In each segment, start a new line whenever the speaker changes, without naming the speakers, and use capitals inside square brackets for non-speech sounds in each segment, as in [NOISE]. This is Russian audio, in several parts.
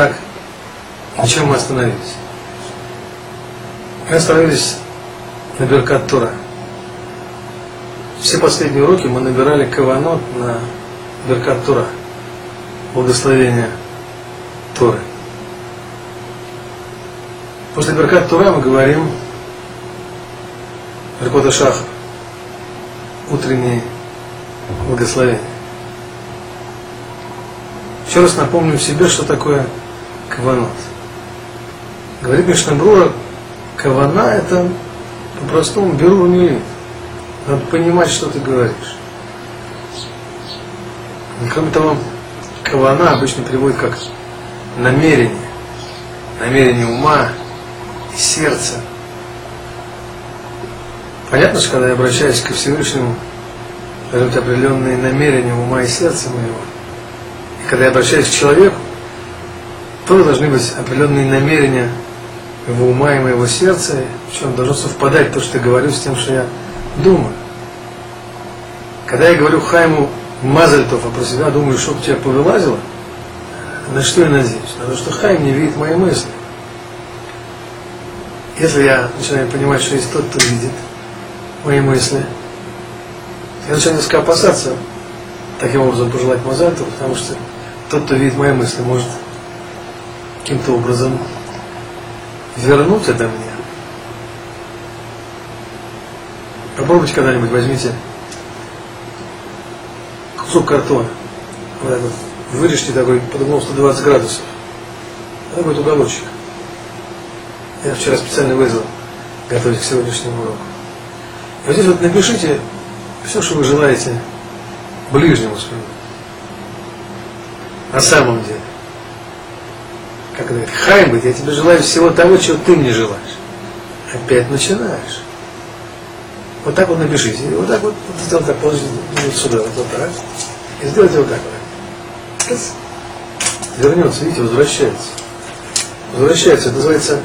Итак, на чем мы остановились? Мы остановились на Беркат Тура. Все последние уроки мы набирали каванот на Беркат Тура, благословение Торы. После Беркат Тура мы говорим Беркота Шаха, утреннее благословение. Еще раз напомню себе, что такое каванот. Говорит Мишнабрура, кавана это по-простому беру милит. Надо понимать, что ты говоришь. Кроме того, кавана обычно переводит как намерение. Намерение ума и сердца. Понятно, что когда я обращаюсь ко Всевышнему, быть определенные намерения ума и сердца моего. И когда я обращаюсь к человеку, тоже должны быть определенные намерения его ума и моего сердца, причем должно совпадать то, что я говорю, с тем, что я думаю. Когда я говорю Хайму Мазальтов, а про себя думаю, что у тебя повылазило, на что я надеюсь? На то, что Хайм не видит мои мысли. Если я начинаю понимать, что есть тот, кто видит мои мысли, я начинаю несколько опасаться таким образом пожелать Мазальту, потому что тот, кто видит мои мысли, может каким-то образом вернуть это мне. Попробуйте когда-нибудь, возьмите кусок картона, вот вот, вырежьте такой под углом 120 градусов, такой уголочек. Я вчера специально вызвал, готовить к сегодняшнему уроку. И вот здесь вот напишите все, что вы желаете ближнему своему. На самом деле. Как говорит, Хайм я тебе желаю всего того, чего ты мне желаешь. Опять начинаешь. Вот так вот напишите. Вот так вот, вот сделать так, положите вот сюда, вот, вот. И сделайте вот так вот. Вернется, видите, возвращается. Возвращается, это называется,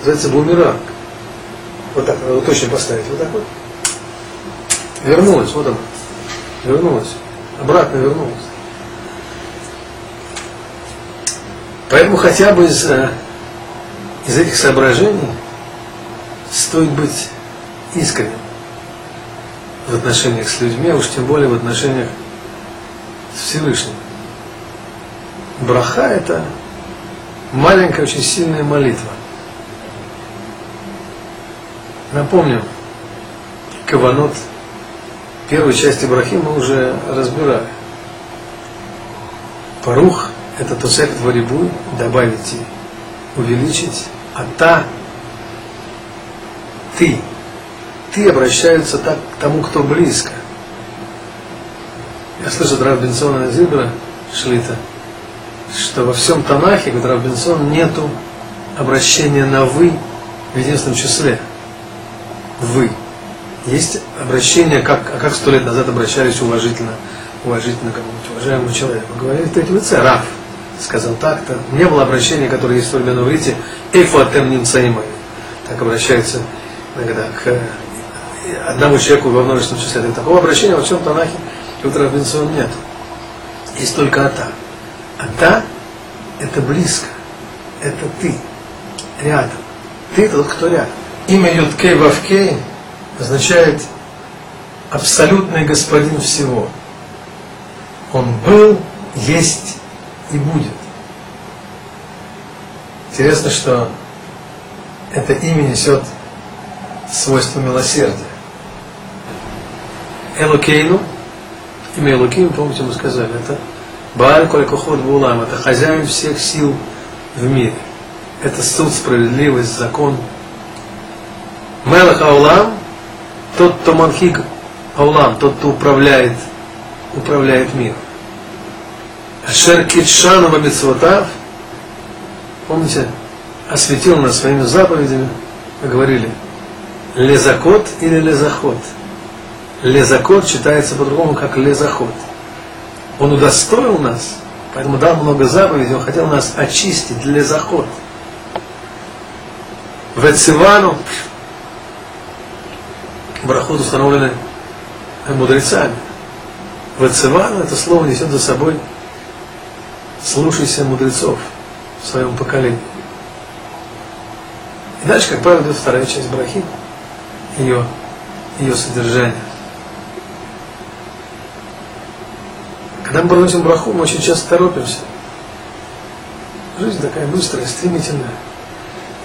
называется бумеранг. Вот так, надо точно поставить. Вот так вот. Вернулась, вот она. Вернулась. Обратно вернулась. Поэтому хотя бы из, э, из этих соображений стоит быть искренним в отношениях с людьми, а уж тем более в отношениях с Всевышним. Браха – это маленькая, очень сильная молитва. Напомним, Каванот первой части брахи мы уже разбирали. Парух – это тосефет варибуй, добавить и увеличить, а та – ты. Ты обращаются так к тому, кто близко. Я слышу от Равбинсона Зибра Шлита, что во всем Танахе, говорит Равбинсон, нету обращения на «вы» в единственном числе. «Вы». Есть обращение, как, а как сто лет назад обращались уважительно, уважительно к какому-нибудь уважаемому человеку. Говорили, третьем лице, Раф сказал так-то. Не было обращения, которое есть в Торбе на иврите, «Эйфу атем нимцаимай». Так обращается иногда к одному человеку во множественном числе. Такого обращения во всем Танахе Петра Бенсон нет. Есть только Ата. Ата – это близко. Это ты. Рядом. Ты тот, кто рядом. Имя Юткей Вавкей означает абсолютный господин всего. Он был, есть и будет. Интересно, что это имя несет свойство милосердия. Элокейну, имя Элокейну, помните, мы сказали, это Бааль Колькохот Булам, это хозяин всех сил в мире. Это суд, справедливость, закон. Мелах Аулам, тот, кто манхиг Аулам, тот, кто управляет, управляет миром. Ашер Китшанова Мицвотав, помните, осветил нас своими заповедями, мы говорили, лезакот или лезахот. Лезакот читается по-другому, как лезахот. Он удостоил нас, поэтому дал много заповедей, он хотел нас очистить для лезахот. Вецивану барахот установлены мудрецами. Вецивану это слово несет за собой слушайся мудрецов. в своем поколении. И дальше, как правило, идет вторая часть брахи, ее, ее содержание. Когда мы произносим браху, мы очень часто торопимся. Жизнь такая быстрая, стремительная.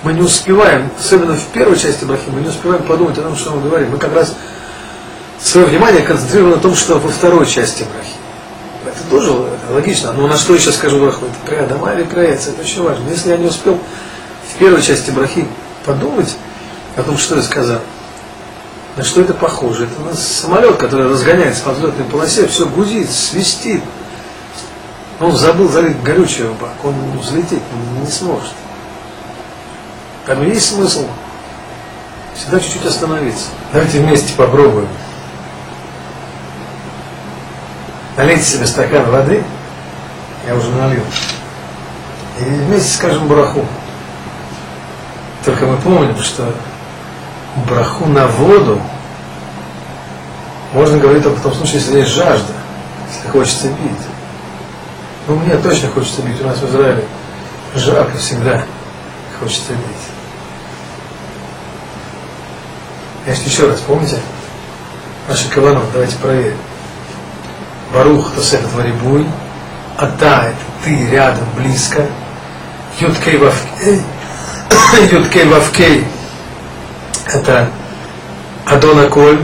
Мы не успеваем, особенно в первой части брахи, мы не успеваем подумать о том, что мы говорим. Мы как раз свое внимание концентрируем на том, что во второй части брахи. Тоже логично. Но на что я сейчас скажу браху? Это про Адама или Яйца? Это очень важно. Если я не успел в первой части брахи подумать о том, что я сказал, на что это похоже? Это у нас самолет, который разгоняется по взлетной полосе, все гудит, свистит. Он забыл залить горючее в бак, он взлететь не сможет. Там есть смысл всегда чуть-чуть остановиться. Давайте вместе попробуем. Налейте себе стакан воды, я уже налил, и вместе скажем браху. Только мы помним, что браху на воду можно говорить только в том случае, если есть жажда, если хочется пить. Ну, мне точно хочется бить. У нас в Израиле жарко всегда хочется бить. Значит, еще раз, помните? Наши каванот, давайте проверим. Барух Тосефет Варибуй, Ата это ты рядом, близко. Юткей Вавкей, [COUGHS] Юткей Вавкей это Адона Коль,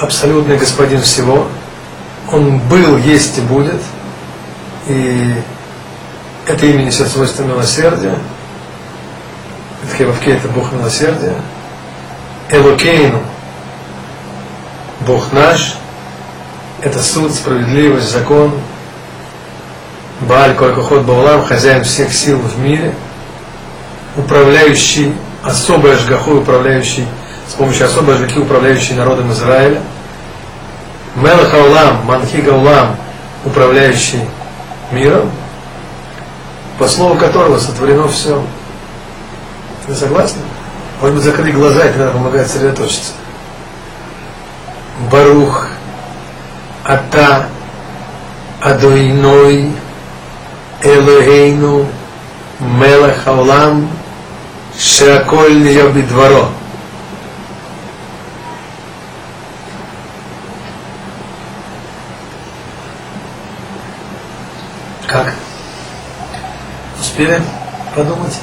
абсолютный господин всего. Он был, есть и будет. И это имя несет свойство милосердия. Это Вавкей это Бог милосердия. Элокейну, Бог наш, это суд, справедливость, закон, Бааль Колькохот Баулам, хозяин всех сил в мире, управляющий, особой ажгахой, управляющий, с помощью особой ажгахи, управляющий народом Израиля, Мелах Аулам, Манхига Аулам, управляющий миром, по слову которого сотворено все. Вы согласны? Может быть, закрыть глаза, это надо помогает сосредоточиться. Барух, Ата, Адойной, Элогейну, Мелах Аулам, Шеаколь Ньоби Дворо. Как? Успели подумать?